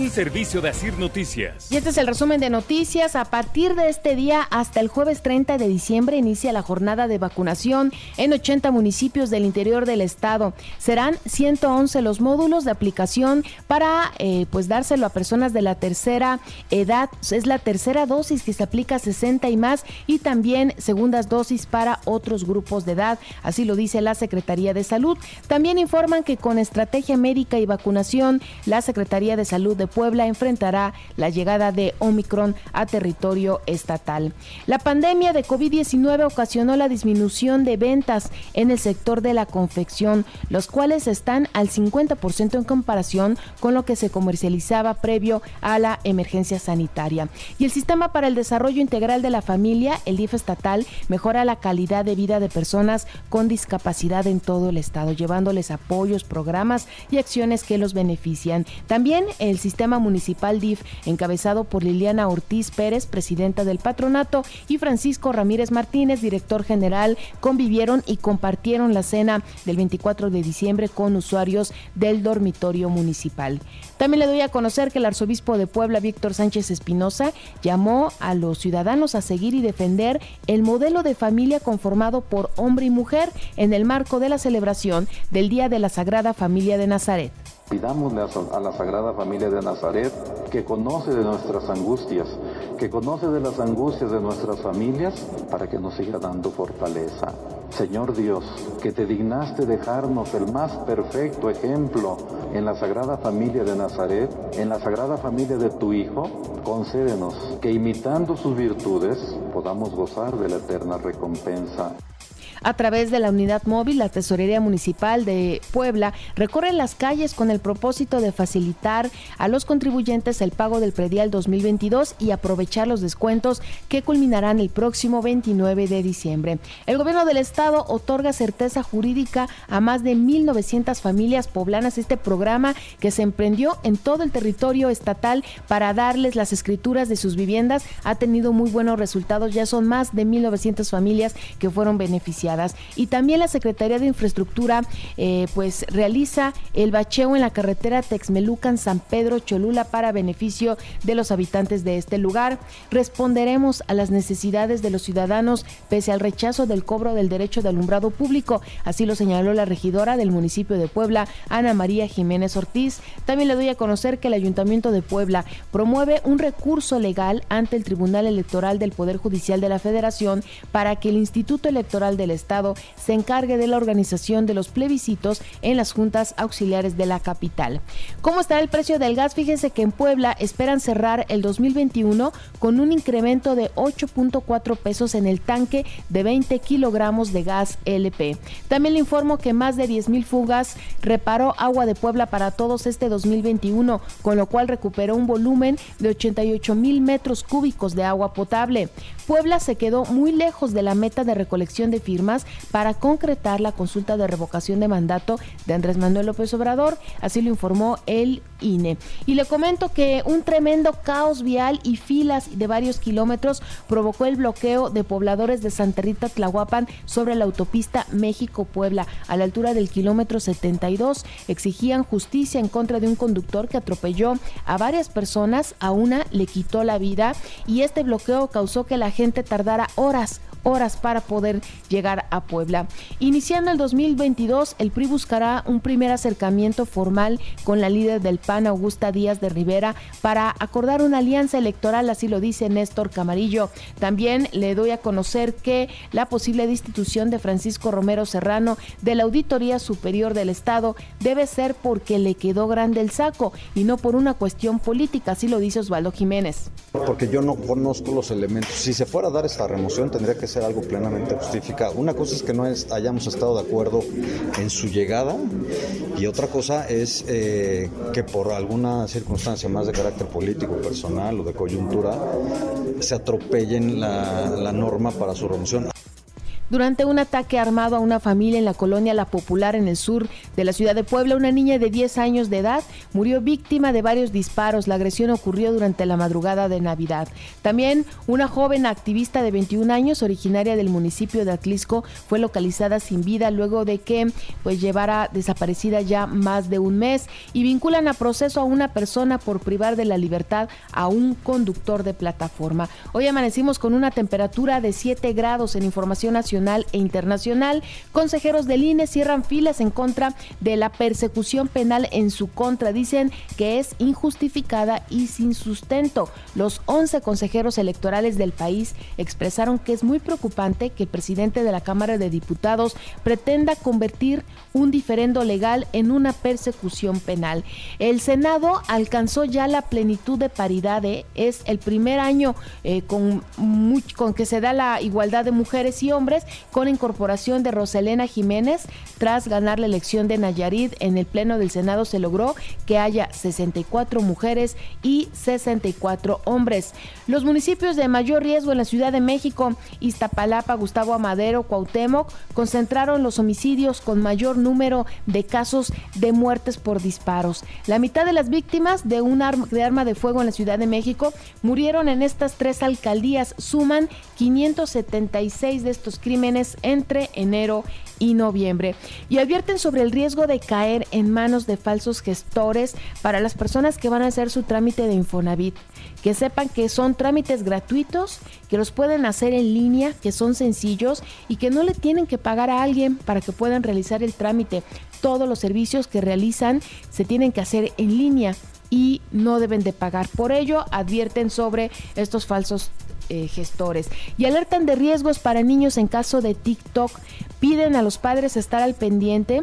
un servicio de Asir Noticias. Y este es el resumen de noticias. A partir de este día hasta el jueves 30 de diciembre inicia la jornada de vacunación en 80 municipios del interior del estado. Serán 111 los módulos de aplicación para eh, pues dárselo a personas de la tercera edad. Es la tercera dosis que se aplica a 60 y más y también segundas dosis para otros grupos de edad. Así lo dice la Secretaría de Salud. También informan que con estrategia médica y vacunación, la Secretaría de Salud de Puebla enfrentará la llegada de Omicron a territorio estatal. La pandemia de COVID-19 ocasionó la disminución de ventas en el sector de la confección, los cuales están al 50% en comparación con lo que se comercializaba previo a la emergencia sanitaria. Y el Sistema para el Desarrollo Integral de la Familia, el DIF estatal, mejora la calidad de vida de personas con discapacidad en todo el estado, llevándoles apoyos, programas y acciones que los benefician. También el Sistema Municipal DIF, encabezado por Liliana Ortiz Pérez, presidenta del patronato, y Francisco Ramírez Martínez, director general, convivieron y compartieron la cena del 24 de diciembre con usuarios del dormitorio municipal. También le doy a conocer que el arzobispo de Puebla, Víctor Sánchez Espinosa, llamó a los ciudadanos a seguir y defender el modelo de familia conformado por hombre y mujer en el marco de la celebración del Día de la Sagrada Familia de Nazaret. Pidámosle a la Sagrada Familia de Nazaret, que conoce de nuestras angustias, que conoce de las angustias de nuestras familias, para que nos siga dando fortaleza. Señor Dios, que te dignaste dejarnos el más perfecto ejemplo en la Sagrada Familia de Nazaret, en la Sagrada Familia de tu Hijo, concédenos que imitando sus virtudes podamos gozar de la eterna recompensa a través de la unidad móvil, la Tesorería Municipal de Puebla recorre las calles con el propósito de facilitar a los contribuyentes el pago del predial 2022 y aprovechar los descuentos que culminarán el próximo 29 de diciembre. El gobierno del estado otorga certeza jurídica a más de 1.900 familias poblanas. Este programa que se emprendió en todo el territorio estatal para darles las escrituras de sus viviendas ha tenido muy buenos resultados. Ya son más de 1.900 familias que fueron beneficiadas y también la Secretaría de Infraestructura eh, pues realiza el bacheo en la carretera Texmelucan San Pedro Cholula para beneficio de los habitantes de este lugar. Responderemos a las necesidades de los ciudadanos pese al rechazo del cobro del derecho de alumbrado público, así lo señaló la regidora del municipio de Puebla, Ana María Jiménez Ortiz. También le doy a conocer que el Ayuntamiento de Puebla promueve un recurso legal ante el Tribunal Electoral del Poder Judicial de la Federación para que el Instituto Electoral del Estado se encargue de la organización de los plebiscitos en las juntas auxiliares de la capital. ¿Cómo está el precio del gas? Fíjense que en Puebla esperan cerrar el 2021 con un incremento de 8.4 pesos en el tanque de 20 kilogramos de gas LP. También le informo que más de 10 mil fugas reparó Agua de Puebla para todos este 2021, con lo cual recuperó un volumen de 88 mil metros cúbicos de agua potable. Puebla se quedó muy lejos de la meta de recolección de firmas para concretar la consulta de revocación de mandato de Andrés Manuel López Obrador, así lo informó el INE. Y le comento que un tremendo caos vial y filas de varios kilómetros provocó el bloqueo de pobladores de Santa Rita Tlahuapan sobre la autopista México-Puebla a la altura del kilómetro 72. Exigían justicia en contra de un conductor que atropelló a varias personas, a una le quitó la vida y este bloqueo causó que la gente tardara horas horas para poder llegar a Puebla. Iniciando el 2022, el PRI buscará un primer acercamiento formal con la líder del PAN Augusta Díaz de Rivera para acordar una alianza electoral, así lo dice Néstor Camarillo. También le doy a conocer que la posible destitución de Francisco Romero Serrano de la Auditoría Superior del Estado debe ser porque le quedó grande el saco y no por una cuestión política, así lo dice Osvaldo Jiménez. Porque yo no conozco los elementos. Si se fuera a dar esta remoción tendría que ser algo plenamente justificado. Una cosa es que no hayamos estado de acuerdo en su llegada y otra cosa es eh, que por alguna circunstancia más de carácter político, personal o de coyuntura se atropellen la, la norma para su remoción. Durante un ataque armado a una familia en la colonia La Popular en el sur de la ciudad de Puebla, una niña de 10 años de edad murió víctima de varios disparos. La agresión ocurrió durante la madrugada de Navidad. También una joven activista de 21 años, originaria del municipio de Atlisco, fue localizada sin vida luego de que pues llevara desaparecida ya más de un mes y vinculan a proceso a una persona por privar de la libertad a un conductor de plataforma. Hoy amanecimos con una temperatura de 7 grados en información nacional e internacional. Consejeros del INE cierran filas en contra de la persecución penal en su contra. Dicen que es injustificada y sin sustento. Los 11 consejeros electorales del país expresaron que es muy preocupante que el presidente de la Cámara de Diputados pretenda convertir un diferendo legal en una persecución penal. El Senado alcanzó ya la plenitud de paridad. ¿eh? Es el primer año eh, con, con que se da la igualdad de mujeres y hombres con incorporación de Roselena Jiménez. Tras ganar la elección de Nayarit en el Pleno del Senado se logró que haya 64 mujeres y 64 hombres. Los municipios de mayor riesgo en la Ciudad de México, Iztapalapa, Gustavo Amadero, Cuauhtémoc, concentraron los homicidios con mayor número de casos de muertes por disparos. La mitad de las víctimas de un arma de, arma de fuego en la Ciudad de México murieron en estas tres alcaldías. Suman 576 de estos crímenes entre enero y noviembre y advierten sobre el riesgo de caer en manos de falsos gestores para las personas que van a hacer su trámite de Infonavit. Que sepan que son trámites gratuitos, que los pueden hacer en línea, que son sencillos y que no le tienen que pagar a alguien para que puedan realizar el trámite. Todos los servicios que realizan se tienen que hacer en línea y no deben de pagar. Por ello, advierten sobre estos falsos eh, gestores y alertan de riesgos para niños en caso de TikTok. Piden a los padres estar al pendiente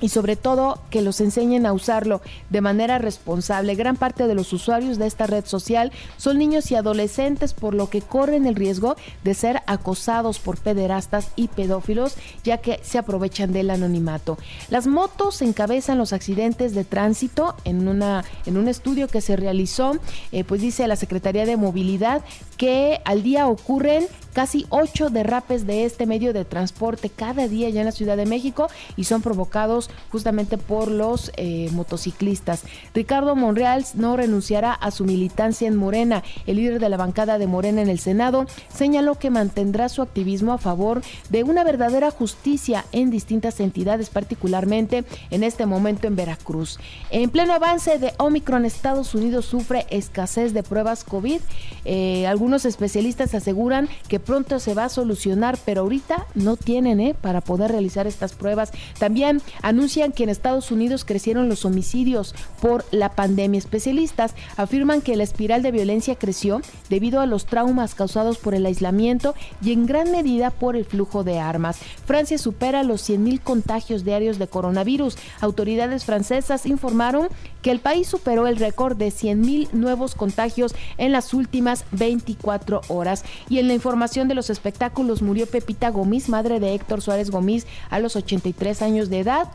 y sobre todo que los enseñen a usarlo de manera responsable. Gran parte de los usuarios de esta red social son niños y adolescentes, por lo que corren el riesgo de ser acosados por pederastas y pedófilos, ya que se aprovechan del anonimato. Las motos encabezan los accidentes de tránsito en, una, en un estudio que se realizó, eh, pues dice la Secretaría de Movilidad que al día ocurren casi ocho derrapes de este medio de transporte cada día ya en la Ciudad de México y son provocados justamente por los eh, motociclistas. Ricardo Monreal no renunciará a su militancia en Morena. El líder de la bancada de Morena en el Senado señaló que mantendrá su activismo a favor de una verdadera justicia en distintas entidades, particularmente en este momento en Veracruz. En pleno avance de Omicron, Estados Unidos sufre escasez de pruebas COVID. Eh, algunos especialistas aseguran que pronto se va a solucionar, pero ahorita no tienen ¿eh? para poder realizar estas pruebas. También anuncian que en Estados Unidos crecieron los homicidios por la pandemia. Especialistas afirman que la espiral de violencia creció debido a los traumas causados por el aislamiento y en gran medida por el flujo de armas. Francia supera los 100.000 contagios diarios de coronavirus. Autoridades francesas informaron que el país superó el récord de 100.000 nuevos contagios en las últimas 24 horas. Y en la información de los espectáculos murió Pepita Gomis, madre de Héctor Suárez Gomis, a los 83 años de edad.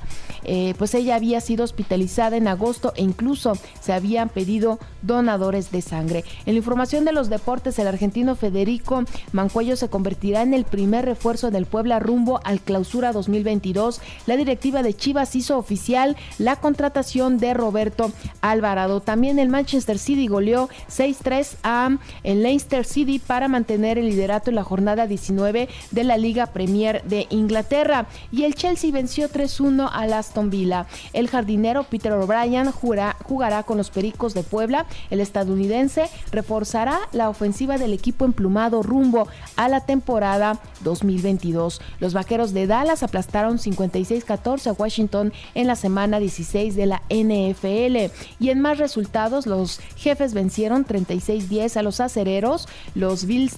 Eh, pues ella había sido hospitalizada en agosto e incluso se habían pedido donadores de sangre. En la información de los deportes, el argentino Federico Mancuello se convertirá en el primer refuerzo del Puebla rumbo al clausura 2022. La directiva de Chivas hizo oficial la contratación de Roberto Alvarado. También el Manchester City goleó 6-3 a el Leicester City para mantener el liderato en la jornada 19 de la Liga Premier de Inglaterra. Y el Chelsea venció 3-1 al Aston Villa. El jardinero Peter O'Brien jugará con los Pericos de Puebla. El estadounidense reforzará la ofensiva del equipo emplumado rumbo a la temporada 2022. Los vaqueros de Dallas aplastaron 56-14 a Washington en la semana 16 de la NFL. Y en más resultados, los jefes vencieron 36-10 a los acereros, los Bills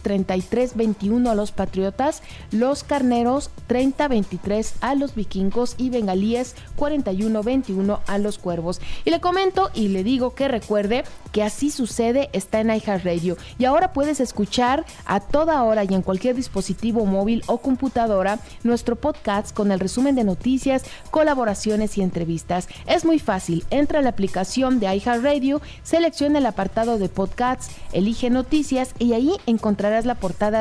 33-21 a los Patriotas, los Carneros 30-23 a los Vikingos y Bengalíes 41-21 a los Cuervos. Y le comento y le digo que recuerde que así sucede está en iHeartRadio y ahora puedes escuchar a toda hora y en cualquier dispositivo móvil o computadora nuestro podcast con el resumen de noticias, colaboraciones y entrevistas. Es muy fácil, entra a la aplicación de iHeartRadio, selecciona el apartado de podcasts, elige noticias y ahí encontrarás la portada